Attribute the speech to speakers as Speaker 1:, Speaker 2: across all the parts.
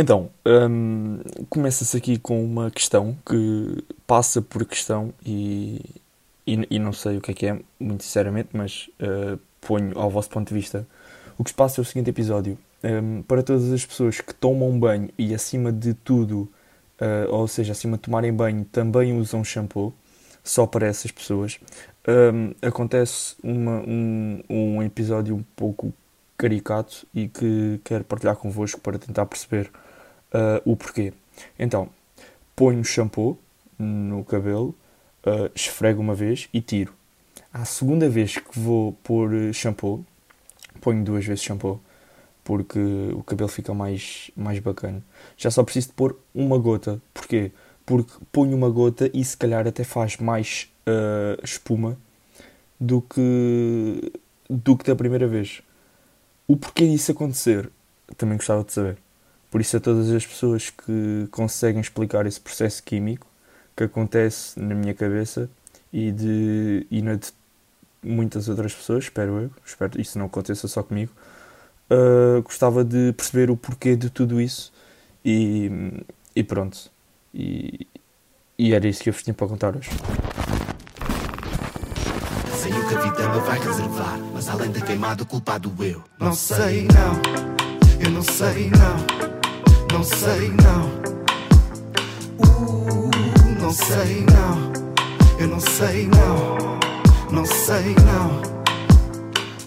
Speaker 1: Então, hum, começa-se aqui com uma questão que passa por questão e, e, e, não sei o que é que é, muito sinceramente, mas uh, ponho ao vosso ponto de vista. O que se passa é o seguinte episódio. Um, para todas as pessoas que tomam banho e acima de tudo, uh, ou seja, acima de tomarem banho, também usam shampoo, só para essas pessoas, um, acontece uma, um, um episódio um pouco caricato e que quero partilhar convosco para tentar perceber uh, o porquê. Então, ponho shampoo no cabelo, uh, esfrego uma vez e tiro. À segunda vez que vou pôr shampoo, ponho duas vezes shampoo, porque o cabelo fica mais, mais bacana. Já só preciso de pôr uma gota. Porquê? Porque ponho uma gota e se calhar até faz mais uh, espuma do que, do que da primeira vez. O porquê disso acontecer também gostava de saber. Por isso, a todas as pessoas que conseguem explicar esse processo químico que acontece na minha cabeça e, de, e na de muitas outras pessoas, espero eu, espero que isso não aconteça só comigo, uh, gostava de perceber o porquê de tudo isso e, e pronto. E, e era isso que eu vos tinha para contar hoje. Sei o que a vida me vai reservar, mas além da queimada, o culpado eu. Não sei, não, eu não sei, não. Não sei não. Uh, não sei não. Eu não sei não. Não sei não.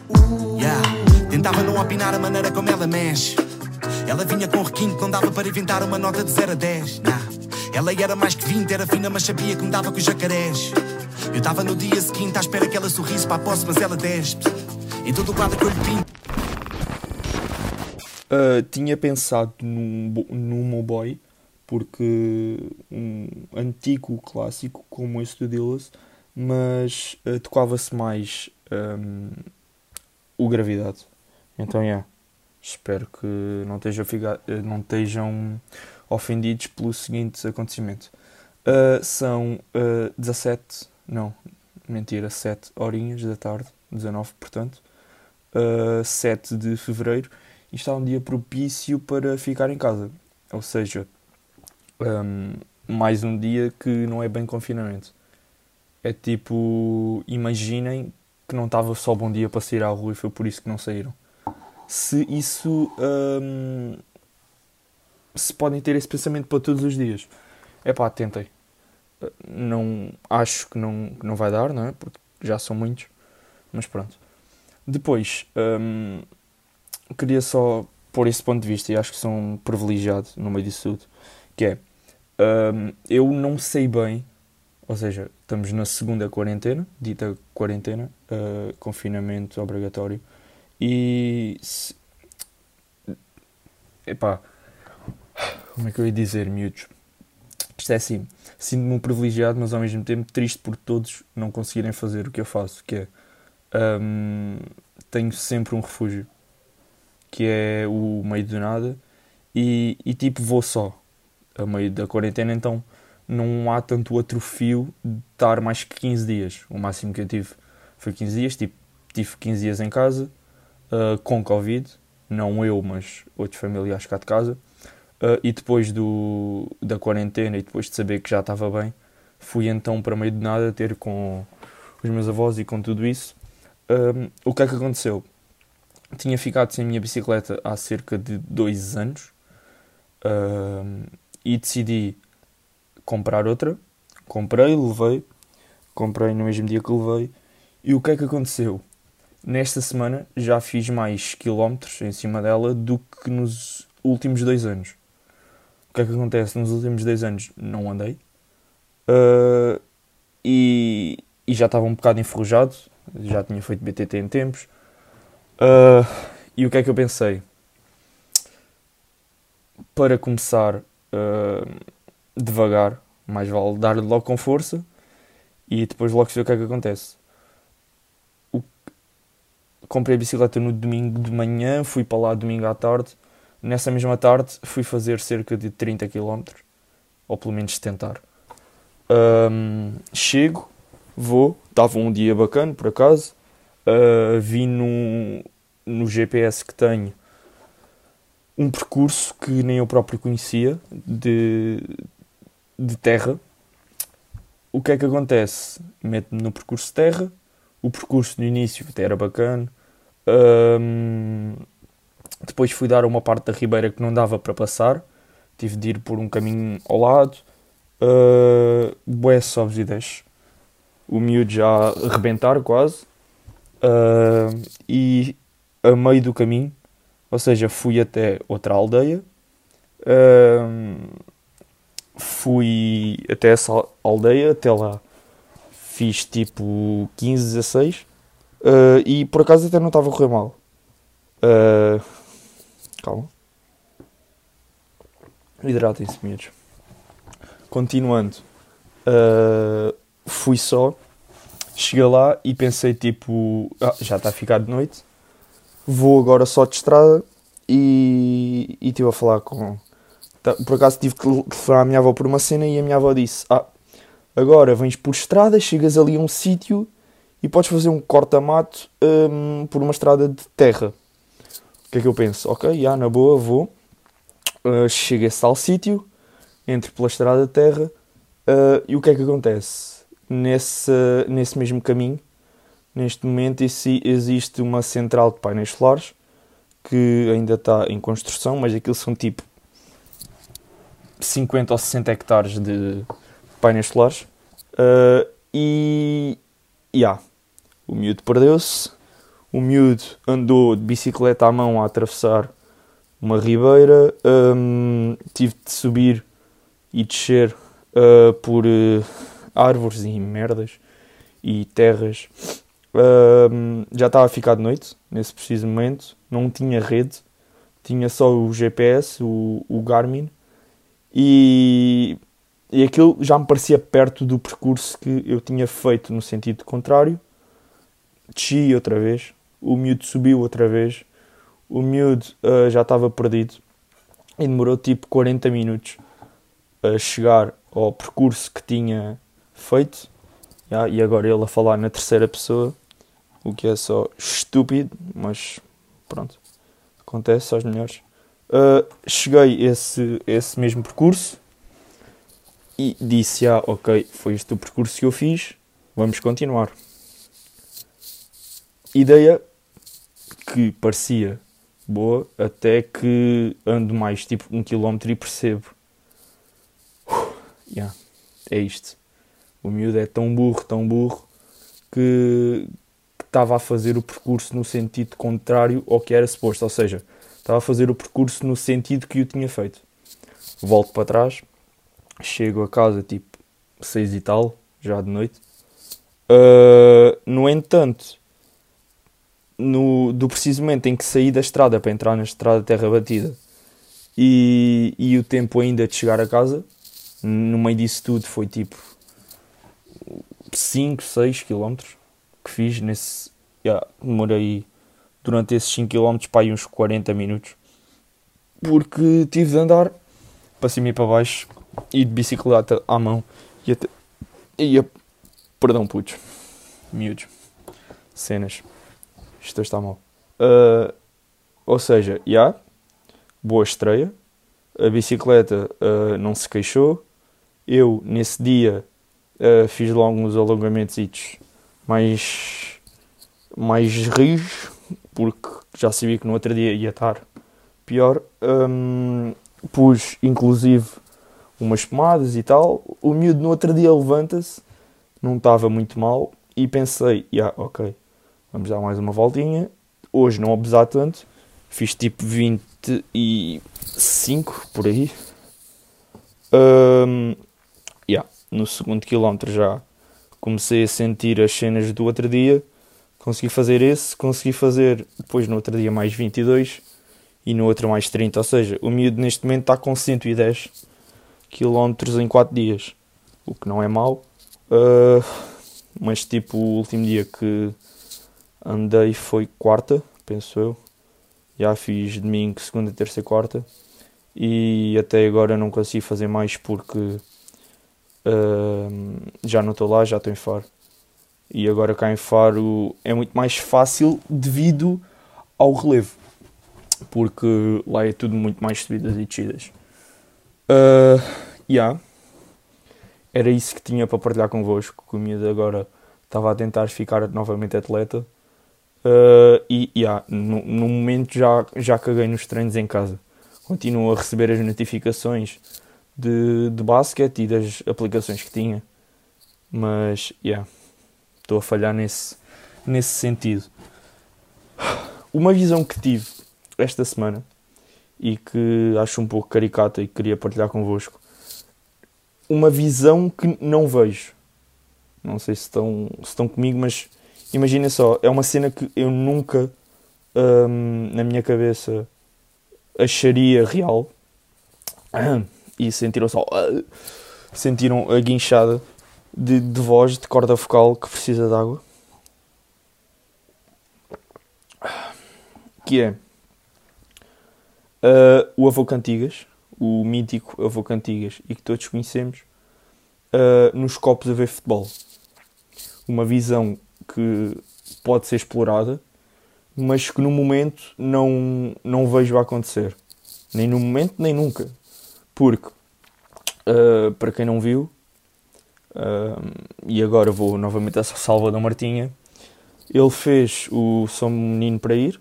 Speaker 1: Uh. Yeah. Tentava não opinar a maneira como ela mexe. Ela vinha com requinte, não dava para inventar uma nota de 0 a 10. Nah. Ela era mais que 20, era fina, mas sabia que me dava com os jacarés. Eu estava no dia seguinte à espera que ela sorrisse para a posse, mas ela despe. Em todo o quadro que eu lhe pinto. Uh, tinha pensado num, num Moboy, porque um antigo clássico como esse do Dillas, mas uh, tocava-se mais um, o Gravidade. Então, é. Yeah, espero que não estejam, não estejam ofendidos pelo seguinte acontecimento. Uh, são uh, 17, não, mentira, 7 horinhas da tarde, 19, portanto, uh, 7 de fevereiro e está um dia propício para ficar em casa. Ou seja, um, mais um dia que não é bem confinamento. É tipo, imaginem que não estava só bom dia para sair à rua e foi por isso que não saíram. Se isso. Um, se podem ter esse pensamento para todos os dias, é pá, tentem. Não, acho que não, não vai dar, não é? Porque já são muitos, mas pronto. Depois, um, queria só pôr esse ponto de vista e acho que sou um privilegiado no meio disso tudo, que é um, eu não sei bem, ou seja, estamos na segunda quarentena, dita quarentena, uh, confinamento obrigatório, e se, epá, como é que eu ia dizer, miúdos? Isto é assim, sinto-me um privilegiado, mas ao mesmo tempo triste por todos não conseguirem fazer o que eu faço, que é um, tenho sempre um refúgio que é o meio do nada, e, e tipo vou só a meio da quarentena, então não há tanto atrofio de estar mais que 15 dias. O máximo que eu tive foi 15 dias, tipo, tive 15 dias em casa, uh, com Covid, não eu, mas outros familiares cá de casa. Uh, e depois do, da quarentena e depois de saber que já estava bem, fui então para meio de nada ter com os meus avós e com tudo isso. Um, ah, o que é que aconteceu? Tinha ficado sem a minha bicicleta há cerca de dois anos uh, e decidi comprar outra. Comprei, levei, comprei no mesmo dia que levei. E o que é que aconteceu? Nesta semana já fiz mais quilómetros em cima dela do que nos últimos dois anos. O que é que acontece? Nos últimos dois anos não andei uh, e, e já estava um bocado enferrujado, já tinha feito BTT em tempos Uh, e o que é que eu pensei? Para começar uh, devagar, mais vale dar-lhe logo com força e depois logo ver o que é que acontece. O... Comprei a bicicleta no domingo de manhã, fui para lá domingo à tarde. Nessa mesma tarde fui fazer cerca de 30 km, ou pelo menos tentar. Um, chego, vou, estava um dia bacana por acaso. Uh, vi no, no GPS que tenho um percurso que nem eu próprio conhecia de, de terra. O que é que acontece? Meto-me no percurso de terra, o percurso no início até era bacana. Um, depois fui dar uma parte da ribeira que não dava para passar, tive de ir por um caminho ao lado. Uh, bué sobes e desces. O miúdo já a arrebentar quase. Uh, e a meio do caminho, ou seja, fui até outra aldeia. Uh, fui até essa aldeia, até lá fiz tipo 15, 16 uh, e por acaso até não estava a correr mal. Uh, calma. Hidratem-se, miúdos. Continuando, fui só, cheguei lá e pensei tipo, ah, já está a ficar de noite, vou agora só de estrada e, estive a falar com. Por acaso tive que falar a minha avó por uma cena e a minha avó disse: Ah, agora vens por estrada, chegas ali a um sítio e podes fazer um corta-mato um, por uma estrada de terra. O que é que eu penso? Ok, já, na boa, vou. Uh, chego a tal sítio, entro pela estrada de terra uh, e o que é que acontece? Nesse, nesse mesmo caminho, neste momento, existe uma central de painéis solares que ainda está em construção, mas aquilo são tipo 50 ou 60 hectares de painéis solares. Uh, e. Yeah, o miúdo perdeu-se. O miúdo andou de bicicleta à mão a atravessar uma ribeira. Um, tive de subir e descer uh, por uh, árvores e merdas e terras. Já estava a ficar de noite nesse preciso momento. Não tinha rede, tinha só o GPS, o, o Garmin. E e aquilo já me parecia perto do percurso que eu tinha feito no sentido contrário. Desci outra vez, o miúdo subiu outra vez, o miúdo uh, já estava perdido e demorou tipo 40 minutos a chegar ao percurso que tinha feito. Yeah, e agora ele a falar na terceira pessoa, o que é só estúpido, mas pronto, acontece aos melhores. Uh, cheguei esse, esse mesmo percurso e disse: Ah, ok, foi este o percurso que eu fiz, vamos continuar. Ideia que parecia boa, até que ando mais tipo um quilómetro e percebo: uh, yeah, é isto. O miúdo é tão burro, tão burro, que estava a fazer o percurso no sentido contrário ao que era suposto, ou seja, estava a fazer o percurso no sentido que eu tinha feito. Volto para trás, Chego a casa tipo seis e tal, já de noite. Uh, no entanto, no, do preciso momento em que saí da estrada para entrar na estrada terra batida e, e o tempo ainda de chegar a casa, no meio disso tudo foi tipo 5, 6 km que fiz nesse. Yeah, demorei durante esses 5 km para aí uns 40 minutos porque tive de andar para cima e para baixo e de bicicleta à mão e até. Ia. Perdão, putos. Miúdos. Cenas. Isto está mal. Uh, ou seja, já. Yeah, boa estreia. A bicicleta uh, não se queixou. Eu, nesse dia, uh, fiz logo uns alongamentos mais. mais rijos. Porque já sabia que no outro dia ia estar pior. Um, pus, inclusive, umas pomadas e tal. O miúdo no outro dia levanta-se, não estava muito mal, e pensei, yeah, ok, vamos dar mais uma voltinha. Hoje não abusar tanto, fiz tipo 25 por aí. Um, no segundo quilómetro já comecei a sentir as cenas do outro dia. Consegui fazer esse, consegui fazer depois no outro dia mais 22 e no outro mais 30. Ou seja, o miúdo neste momento está com 110 km em 4 dias, o que não é mau. Uh, mas tipo, o último dia que andei foi quarta, penso eu. Já fiz domingo, segunda, terça e quarta. E até agora não consegui fazer mais porque já não estou lá, já estou em Faro. E agora cá em Faro é muito mais fácil devido ao relevo. porque lá é tudo muito mais subidas e descidas. Uh, yeah. Era isso que tinha para partilhar convosco. Que o agora estava a tentar ficar novamente atleta. Uh, e yeah, no, no, momento já, já caguei nos treinos em casa. Continuo a receber as notificações de, de basquete e das aplicações que tinha. Mas, yeah, estou a falhar nesse, nesse sentido. Uma visão que tive esta semana e que acho um pouco caricata e queria partilhar convosco. Uma visão que não vejo. Não sei se estão, se estão comigo, mas imagina só, é uma cena que eu nunca hum, na minha cabeça acharia real. E sentiram só. Sentiram a guinchada de, de voz, de corda vocal que precisa de água. Que é uh, o Avô Cantigas, o mítico Avô Cantigas, e que todos conhecemos, uh, nos copos a ver futebol. Uma visão que pode ser explorada, mas que no momento não, não vejo acontecer. Nem no momento, nem nunca. Porque, uh, para quem não viu, uh, e agora vou novamente a Salva da Martinha, ele fez o São Menino para Ir,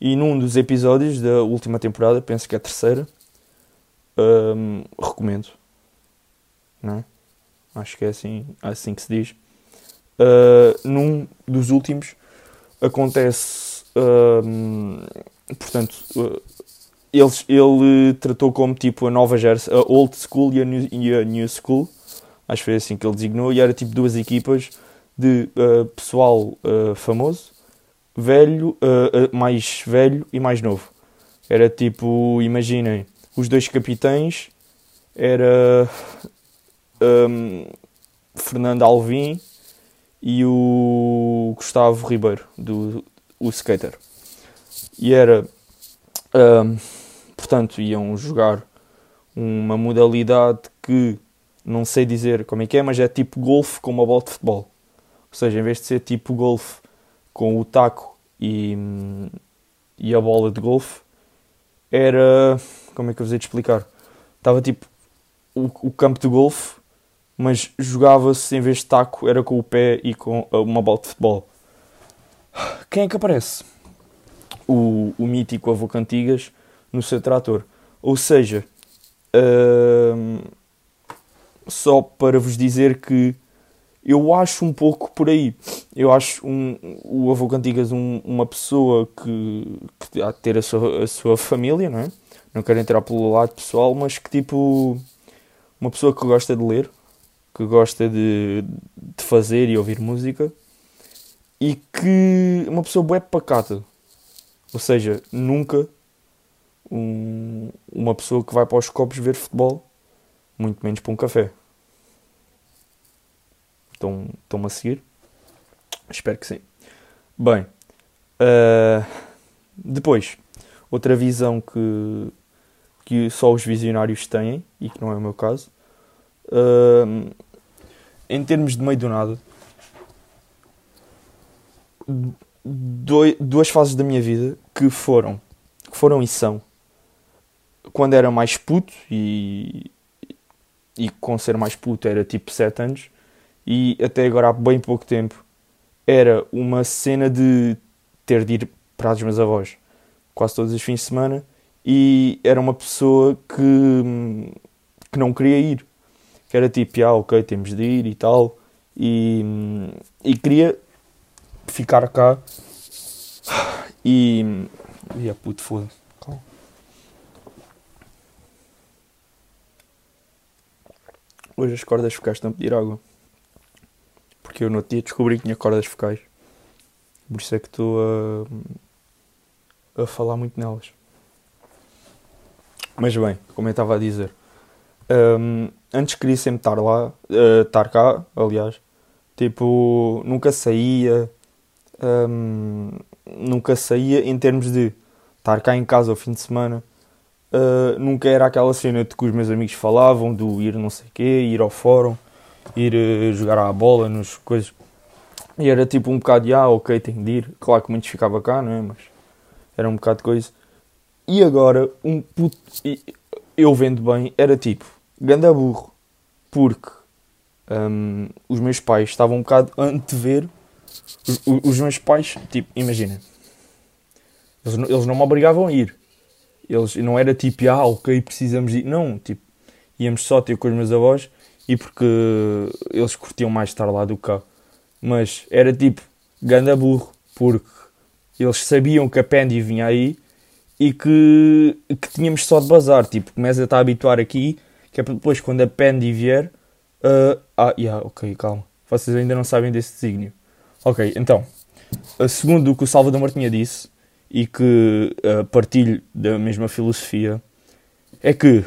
Speaker 1: e num dos episódios da última temporada, penso que é a terceira, um, recomendo. Não é? Acho que é assim, assim que se diz. Uh, num dos últimos acontece. Um, portanto, uh, ele, ele tratou como tipo a nova geração, a old school e a new, e a new school. Acho que foi assim que ele designou. E era tipo duas equipas de uh, pessoal famoso velho, uh, uh, mais velho e mais novo. Era tipo, imaginem, os dois capitães era um, Fernando Alvim e o Gustavo Ribeiro, do o skater. E era, um, portanto, iam jogar uma modalidade que não sei dizer como é que é, mas é tipo golfe com uma bola de futebol. Ou seja, em vez de ser tipo golfe com o taco e, e a bola de golfe era. Como é que eu vos de explicar? Estava tipo o, o campo de golfe, mas jogava-se em vez de taco, era com o pé e com uma bola de futebol. Quem é que aparece? O, o mítico avô Cantigas no seu trator. Ou seja, hum, só para vos dizer que eu acho um pouco por aí. Eu acho um, o avô Cantigas um, uma pessoa que, que há de ter a sua, a sua família, não é? Não quero entrar pelo lado pessoal, mas que tipo. Uma pessoa que gosta de ler, que gosta de, de fazer e ouvir música e que. Uma pessoa bué pacata. Ou seja, nunca um, uma pessoa que vai para os copos ver futebol, muito menos para um café. Estão, estão-me a seguir? Espero que sim. Bem, uh, depois, outra visão que, que só os visionários têm, e que não é o meu caso, uh, em termos de meio do nada, duas fases da minha vida que foram, que foram e são, quando era mais puto e, e com ser mais puto era tipo 7 anos, e até agora há bem pouco tempo era uma cena de ter de ir para os meus avós quase todos os fins de semana e era uma pessoa que, que não queria ir. Que era tipo, ah, ok, temos de ir e tal. E, e queria ficar cá e. E a puto, foda-se. Hoje as cordas focais estão a pedir água porque eu no outro dia descobri que tinha cordas focais. Por isso é que estou a, a falar muito nelas. Mas bem, como eu estava a dizer, um, antes queria sempre estar lá, uh, estar cá, aliás, tipo, nunca saía, um, nunca saía em termos de estar cá em casa ao fim de semana. Uh, nunca era aquela cena de que os meus amigos falavam, do ir não sei quê, ir ao fórum ir uh, jogar à bola nos coisas. E era tipo um bocado de, ah, ok, tenho de ir. Claro que muitos ficava cá, não é? Mas era um bocado de coisa. E agora, um puto. Eu vendo bem, era tipo, ganda burro. Porque um, os meus pais estavam um bocado antever. Os, os meus pais, tipo, imagina. Eles, eles não me obrigavam a ir. Eles, não era tipo, ah, ok, precisamos ir. Não, tipo, íamos só ter com os meus avós e porque eles curtiam mais estar lá do que cá. Mas era tipo, ganda burro, porque eles sabiam que a Pendy vinha aí e que, que tínhamos só de bazar. Tipo, começa a estar a habituar aqui, que é para depois, quando a Pendy vier. Uh, ah, yeah, ok, calma. Vocês ainda não sabem desse desígnio. Ok, então, segundo o que o Salvador Martinha disse, e que uh, partilho da mesma filosofia, é que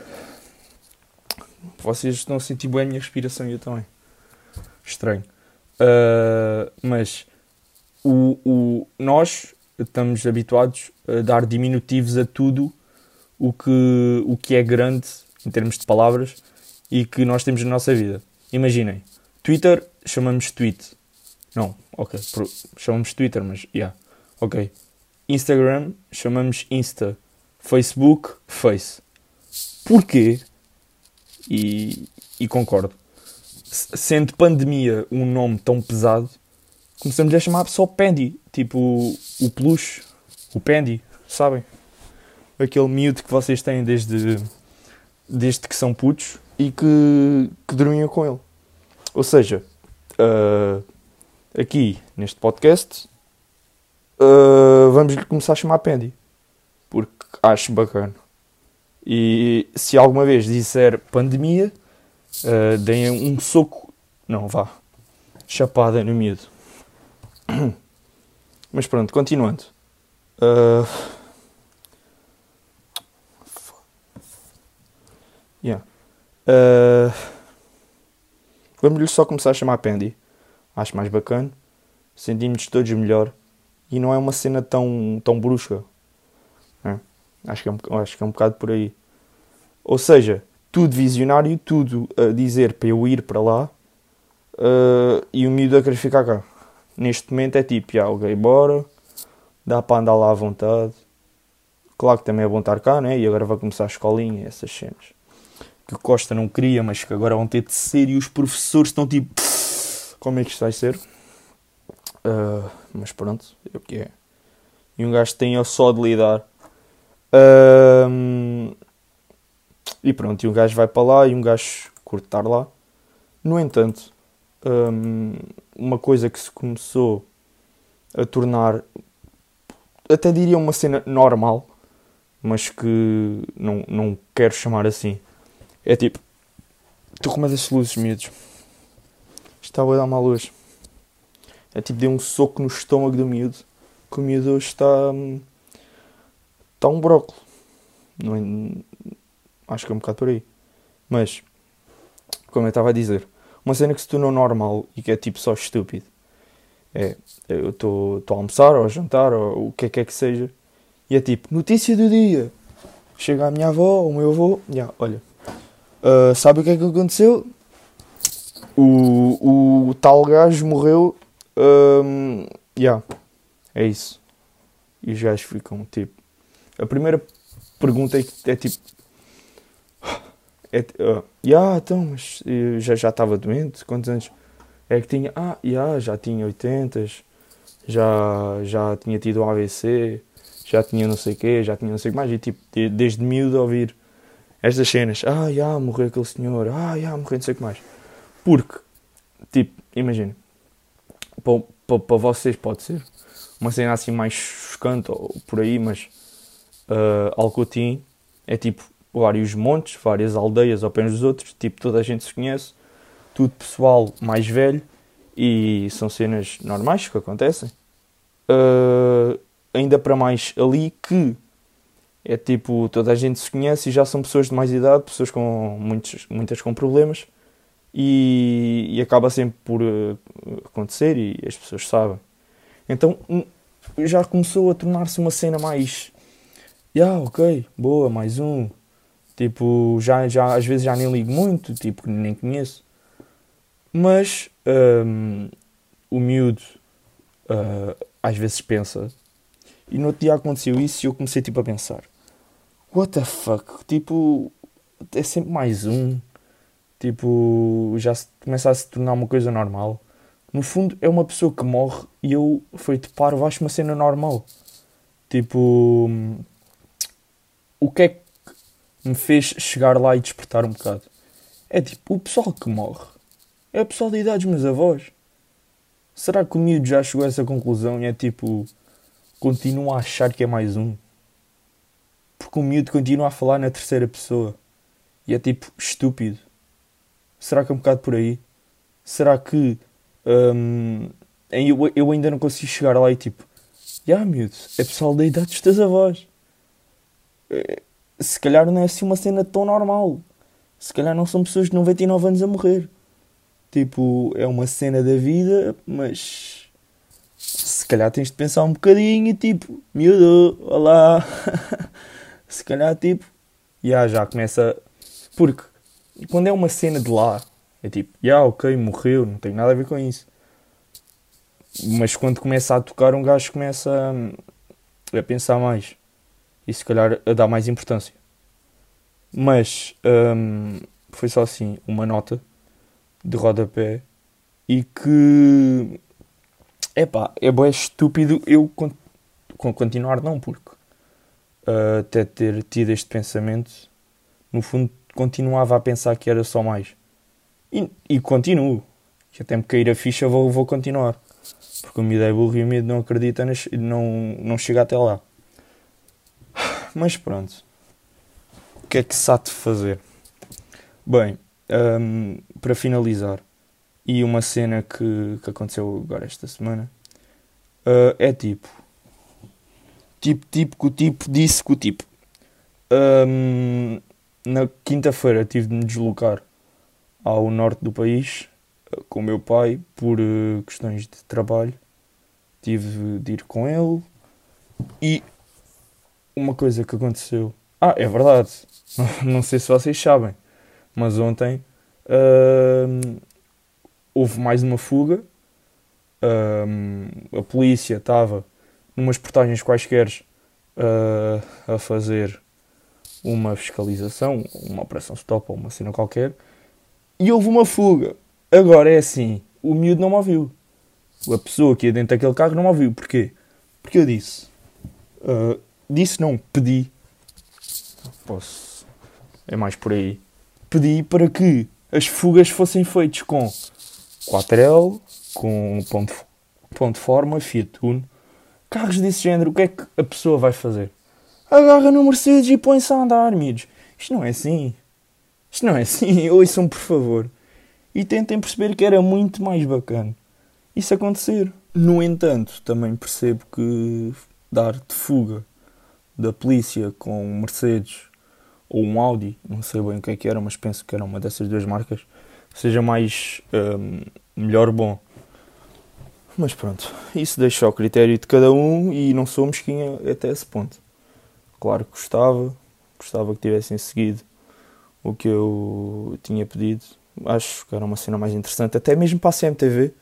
Speaker 1: vocês estão a sentir bem a minha respiração e eu também. Estranho. Uh, mas o, o, nós estamos habituados a dar diminutivos a tudo o que, o que é grande em termos de palavras e que nós temos na nossa vida. Imaginem, Twitter chamamos tweet. Não, ok, chamamos Twitter, mas yeah, ok. Instagram chamamos Insta. Facebook, Face. Porquê? E, e concordo. Sendo pandemia um nome tão pesado, começamos a chamar só Pandy. Tipo o, o peluche, o Pandy, sabem? Aquele miúdo que vocês têm desde, desde que são putos e que, que dormiam com ele. Ou seja, uh, aqui neste podcast uh, vamos lhe começar a chamar Pandy. Porque acho bacana. E se alguma vez disser pandemia, uh, deem um soco. Não, vá. Chapada no medo. Mas pronto, continuando. Uh... Yeah. Uh... Vamos-lhe só começar a chamar Pandy. Acho mais bacana. Sentimos todos melhor. E não é uma cena tão, tão brusca. É. Acho, que é um, acho que é um bocado por aí. Ou seja, tudo visionário, tudo a dizer para eu ir para lá uh, e o miúdo a querer ficar cá. Neste momento é tipo, já, ok, bora, dá para andar lá à vontade. Claro que também é bom estar cá, né? E agora vai começar a escolinha, essas cenas. Que o Costa não queria, mas que agora vão ter de ser e os professores estão tipo, como é que isto vai ser? Uh, mas pronto, é o que é. E um gajo tem só de lidar. E pronto, e um gajo vai para lá e um gajo curte estar lá. No entanto, um, uma coisa que se começou a tornar, até diria uma cena normal, mas que não, não quero chamar assim. É tipo, estou com uma das luzes, miúdos. Estava a dar uma luz. É tipo, deu um soco no estômago do miúdo. Que o miúdo hoje está. Está um brócolis. Não é, Acho que é um bocado por aí. Mas, como eu estava a dizer, uma cena que se tornou normal e que é tipo só estúpido. É, eu estou a almoçar ou a jantar ou o que é que é que seja. E é tipo, notícia do dia. Chega a minha avó o meu avô. Yeah, olha, uh, sabe o que é que aconteceu? O, o tal gajo morreu. Um, yeah, é isso. E os gajos ficam tipo. A primeira pergunta é, é tipo: é, uh, yeah, então, mas já já estava doente? Quantos anos é que tinha? Ah, yeah, já tinha 80, já, já tinha tido um AVC, já tinha não sei o quê, já tinha não sei o que mais. E tipo, desde miúdo a ouvir estas cenas. Ah, já, yeah, morreu aquele senhor. Ah, já, yeah, morreu não sei o que mais. Porque, tipo, imagina, para, para, vocês pode ser. Uma cena assim mais chocante ou por aí, mas uh, Alcotim é tipo vários montes, várias aldeias ao pé dos outros, tipo, toda a gente se conhece, tudo pessoal mais velho e são cenas normais que acontecem. Uh, ainda para mais ali que é tipo, toda a gente se conhece e já são pessoas de mais idade, pessoas com muitos, muitas com problemas e, e acaba sempre por uh, acontecer e as pessoas sabem. Então já começou a tornar-se uma cena mais. Yeah, ok, boa, mais um, Tipo, já, já, às vezes já nem ligo muito, tipo, nem conheço. Mas um, o miúdo uh, às vezes pensa. E no outro dia aconteceu isso e eu comecei tipo a pensar. what the fuck? Tipo, é sempre mais um. Tipo, já se, começa a se tornar uma coisa normal. No fundo, é uma pessoa que morre e eu, feito parvo, acho uma cena normal. Tipo, o que é que me fez chegar lá e despertar um bocado? É tipo, o pessoal que morre é o pessoal da idade dos meus avós. Será que o miúdo já chegou a essa conclusão e é tipo, continua a achar que é mais um? Porque o miúdo continua a falar na terceira pessoa. E é tipo, estúpido. Será que é um bocado por aí? Será que hum, eu, eu ainda não consigo chegar lá e tipo, já yeah, miúdo, é pessoal da idade dos teus avós. É, se calhar não é assim uma cena tão normal. Se calhar não são pessoas de 99 anos a morrer. Tipo, é uma cena da vida, mas se calhar tens de pensar um bocadinho e tipo, miúdo, olá. se calhar tipo, yeah, já começa. Porque quando é uma cena de lá, é tipo, já yeah, ok, morreu, não tem nada a ver com isso. Mas quando começa a tocar, um gajo começa a, a pensar mais e se calhar a dar mais importância. Mas hum, foi só assim, uma nota de rodapé e que epá, é bem estúpido eu continuar não, porque uh, até ter tido este pensamento, no fundo continuava a pensar que era só mais. E, e continuo. Que até me cair a ficha vou, vou continuar. Porque o medo é burro e o medo não acredita, não, não chega até lá. Mas pronto. O que é que se há de fazer? Bem, um, para finalizar, e uma cena que, que aconteceu agora esta semana uh, é tipo. Tipo, tipo, que o tipo disse que o tipo. Um, na quinta-feira tive de me deslocar ao norte do país uh, com o meu pai por uh, questões de trabalho. Tive de ir com ele e uma coisa que aconteceu. Ah, é verdade. Não sei se vocês sabem, mas ontem uh, houve mais uma fuga. Uh, a polícia estava numas portagens quaisquer uh, a fazer uma fiscalização, uma operação stop ou uma cena qualquer, e houve uma fuga. Agora é assim: o miúdo não me ouviu. A pessoa que ia dentro daquele carro não me ouviu. Porquê? Porque eu disse: uh, disse não, pedi. Posso. É mais por aí. Pedi para que as fugas fossem feitas com 4L, com ponto, ponto forma, Fiat Uno. Carros desse género, o que é que a pessoa vai fazer? Agarra no Mercedes e põe-se a andar, amigos. Isto não é assim. Isto não é assim. Ouçam, por favor. E tentem perceber que era muito mais bacana isso acontecer. No entanto, também percebo que dar de fuga da polícia com um Mercedes ou um Audi, não sei bem o que é que era, mas penso que era uma dessas duas marcas, seja mais um, melhor bom. Mas pronto, isso deixa ao critério de cada um e não sou mesquinha até esse ponto. Claro que gostava, gostava que tivessem seguido o que eu tinha pedido. Acho que era uma cena mais interessante, até mesmo para a CMTV.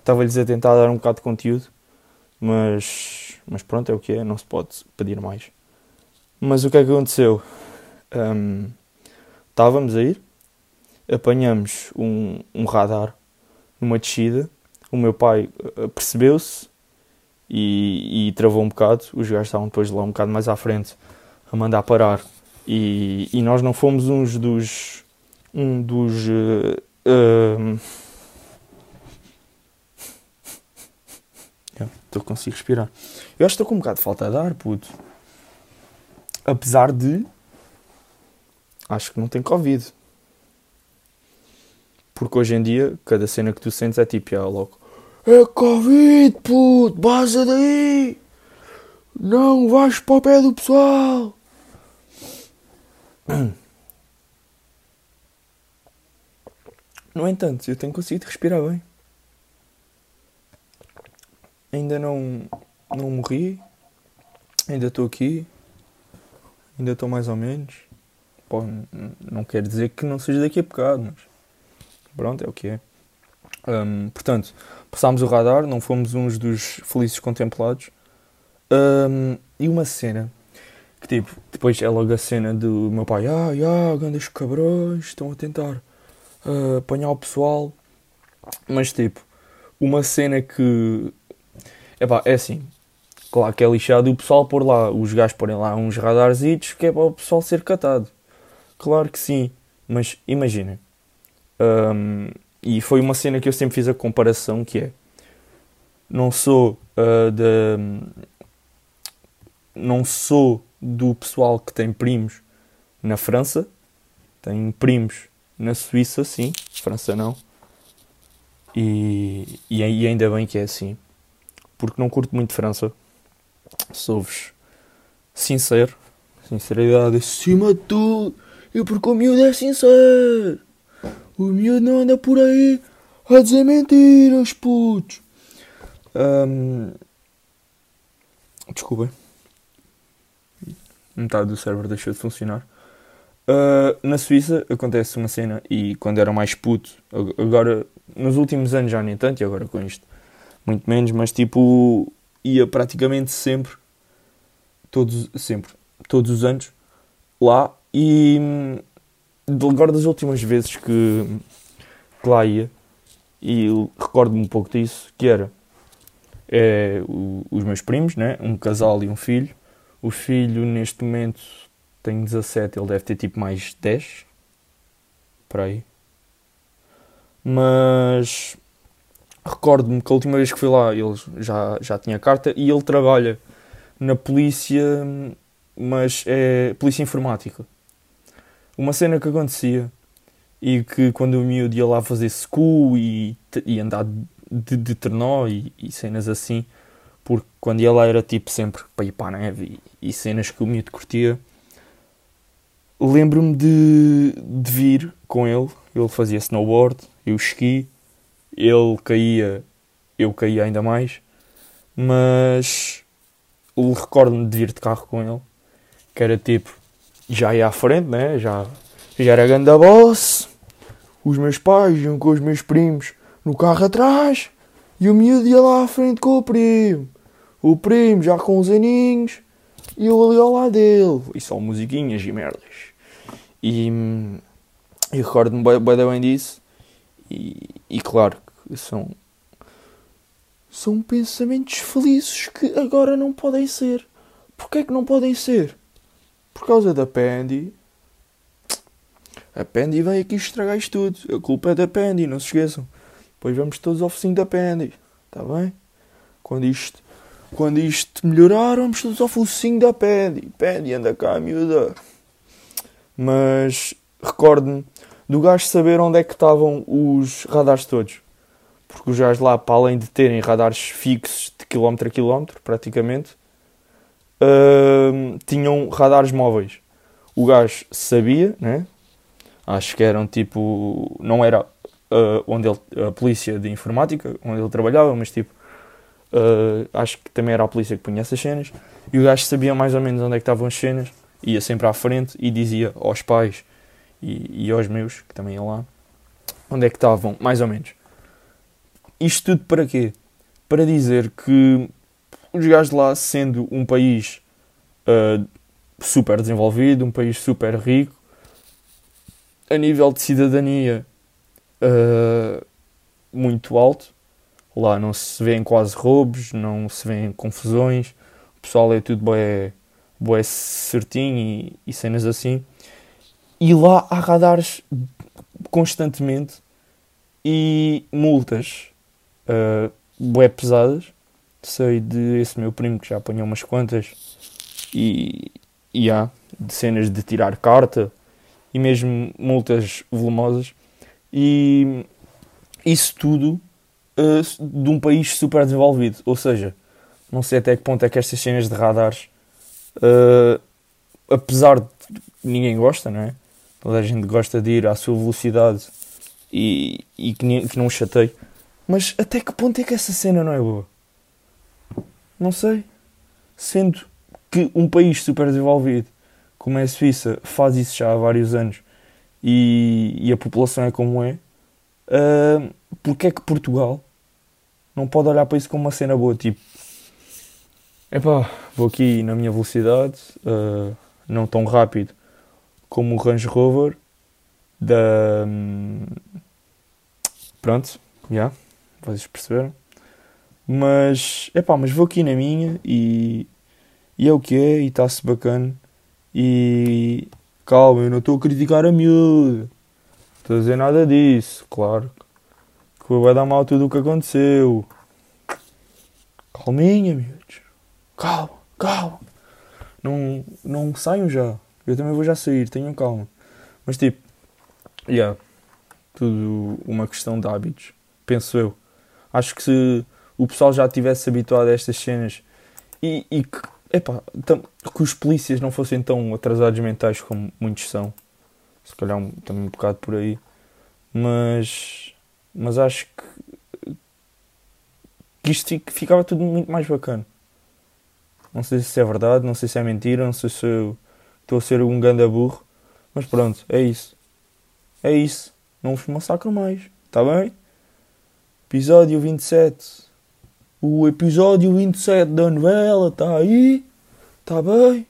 Speaker 1: Estava-lhes a tentar dar um bocado de conteúdo, mas mas pronto, é o que é, não se pode pedir mais. Mas o que é que aconteceu? Um, estávamos a ir, apanhamos um, um radar numa descida, o meu pai uh, percebeu-se e, e, travou um bocado, os gajos estavam depois lá um bocado mais à frente a mandar parar e, e nós não fomos uns dos um dos uh, uh, Estou a conseguir respirar. Eu acho que estou com um bocado de falta de ar, puto. Apesar de. Acho que não tem Covid. Porque hoje em dia, cada cena que tu sentes é tipo, ah, logo. É Covid, puto! Baza daí! Não vais para o pé do pessoal! No entanto, eu tenho conseguido respirar bem ainda não, não morri, ainda estou aqui, ainda estou mais ou menos. Pô, não quer dizer que não seja daqui a bocado, mas pronto, é o que é. Um, portanto, passámos o radar, não fomos uns dos felizes contemplados. Um, e uma cena Que tipo, depois é logo a cena do meu pai, ah, ah, grandes cabrões, estão a tentar uh, apanhar o pessoal. Mas tipo, uma cena que. Epá, é assim. Claro que é lixado o pessoal pôr lá, os gajos porem lá uns radarzitos que é para o pessoal ser catado. Claro que sim, mas imaginem. E foi uma cena que eu sempre fiz a comparação que é. Não sou uh, de. Não sou do pessoal que tem primos na França. Tem primos na Suíça, sim. França não. E, e, e ainda bem que é assim. Porque não curto muito França. Sou-vos sincero. Sinceridade acima de tudo. E porque o miúdo é sincero. O miúdo não anda por aí a dizer mentiras, putos. Um... Desculpem. Metade do server deixou de funcionar. Uh, na Suíça acontece uma cena e quando era mais puto, agora nos últimos anos já nem tanto, e agora com isto muito menos, mas tipo ia praticamente sempre, todos, sempre, todos os anos lá e agora das últimas vezes que, que lá ia e recordo-me um pouco disso, que era é, o, os meus primos, né? um casal e um filho. O filho neste momento tem 17, ele deve ter tipo mais 10 para aí. Mas recordo-me que a última vez que fui lá ele já, já tinha carta e ele trabalha na polícia, mas é polícia informática. Uma cena que acontecia e que quando o miúdo ia lá fazer school e, e andar de, de trenó e, e, cenas assim, porque quando ia lá era tipo sempre para ir para a neve e, e cenas que o miúdo curtia. Lembro-me de, de vir com ele, ele fazia snowboard, eu esqui, ele caía, eu caía ainda mais, mas recordo-me de vir de carro com ele, que era tipo, já ia à frente, né? já, já era grande boss, os meus pais iam com os meus primos no carro atrás, e o miúdo ia lá à frente com o primo, o primo já com os aninhos, e eu ali ao lado dele, e só musiquinhas e merdas. E, e recordo-me bem, bem disso, e, e claro que são são pensamentos felizes que agora não podem ser. Porquê é que não podem ser? Por causa da Pandy. A Pandy veio aqui estragar isto tudo. A culpa é da Pandy, não se esqueçam. Depois vamos todos ao focinho da Pandy. Está bem? Quando isto, quando isto melhorar, vamos todos ao focinho da Pandy. Pandy, anda cá, miúda. Mas recordo-me do gajo saber onde é que estavam os radares todos porque os gajos lá, para além de terem radares fixos de quilómetro a quilómetro, praticamente, uh, tinham radares móveis. O gajo sabia, né? Acho que eram tipo. Não era uh, onde ele, a polícia de informática, onde ele trabalhava, mas tipo. Uh, acho que também era a polícia que punha essas cenas. E o gajo sabia mais ou menos onde é que estavam as cenas, ia sempre à frente e dizia aos pais e, e aos meus, que também iam lá, onde é que estavam, mais ou menos. Isto tudo para quê? Para dizer que os gajos lá, sendo um país uh, super desenvolvido, um país super rico, a nível de cidadania uh, muito alto, lá não se vêem quase roubos, não se vêem confusões, o pessoal é tudo bué, bué certinho e, e cenas assim. E lá há radares constantemente e multas uh, bué pesadas. Sei de esse meu primo que já apanhou umas quantas e, e há de cenas de tirar carta e mesmo multas volumosas. E isso tudo uh, de um país super desenvolvido. Ou seja, não sei até que ponto é que estas cenas de radares, uh, apesar de ninguém gosta, não é? Toda a gente gosta de ir à sua velocidade e, e que, que não chateie. Mas até que ponto é que essa cena não é boa? Não sei. Sendo que um país super desenvolvido como é a Suíça faz isso já há vários anos e, e a população é como é, uh, porque é que Portugal não pode olhar para isso como uma cena boa? Tipo, Epá, vou aqui na minha velocidade, uh, não tão rápido como o Range Rover da. Um, pronto, já, yeah, vocês perceberam. Mas, epá, mas vou aqui na minha e, e é o que é, e está-se bacana. E calma, eu não estou a criticar a miúda, estou a dizer nada disso, claro. Que vai dar mal tudo o que aconteceu. Calminha, miúdos. Calma, calma. Não, não saiam já. Eu também vou já sair, tenham calma. Mas tipo, yeah, tudo uma questão de hábitos, penso eu. Acho que se o pessoal já tivesse habituado a estas cenas e, e que, epá, que os polícias não fossem tão atrasados mentais como muitos são, se calhar um, também um bocado por aí, mas, mas acho que, que isto ficava tudo muito mais bacana. Não sei se é verdade, não sei se é mentira, não sei se estou a ser um ganda burro, mas pronto, é isso. É isso. Não vos massacro mais, está bem? Episódio 27. O episódio 27 da novela está aí, está bem?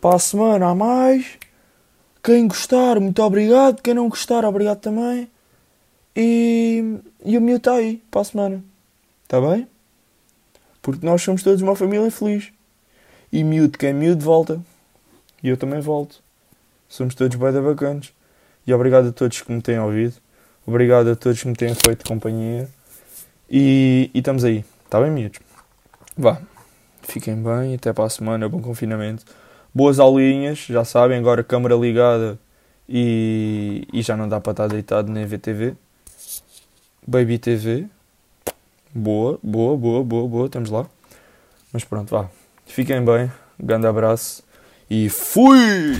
Speaker 1: Para a semana há mais. Quem gostar, muito obrigado. Quem não gostar, obrigado também. E, e o meu está aí para a semana. Está bem? Porque nós somos todos uma família feliz. E miúdo, quem é miúdo, volta. E eu também volto. Somos todos bem bacanas. E obrigado a todos que me têm ouvido. Obrigado a todos que me têm feito companhia. E, e estamos aí. Está bem, miúdos? Vá. Fiquem bem. Até para a semana. Bom confinamento. Boas aulinhas. Já sabem, agora câmara ligada. E, e já não dá para estar deitado na VTV. Baby TV. Boa, boa, boa, boa, boa. Estamos lá. Mas pronto, vá. Fiquem bem, grande abraço e fui!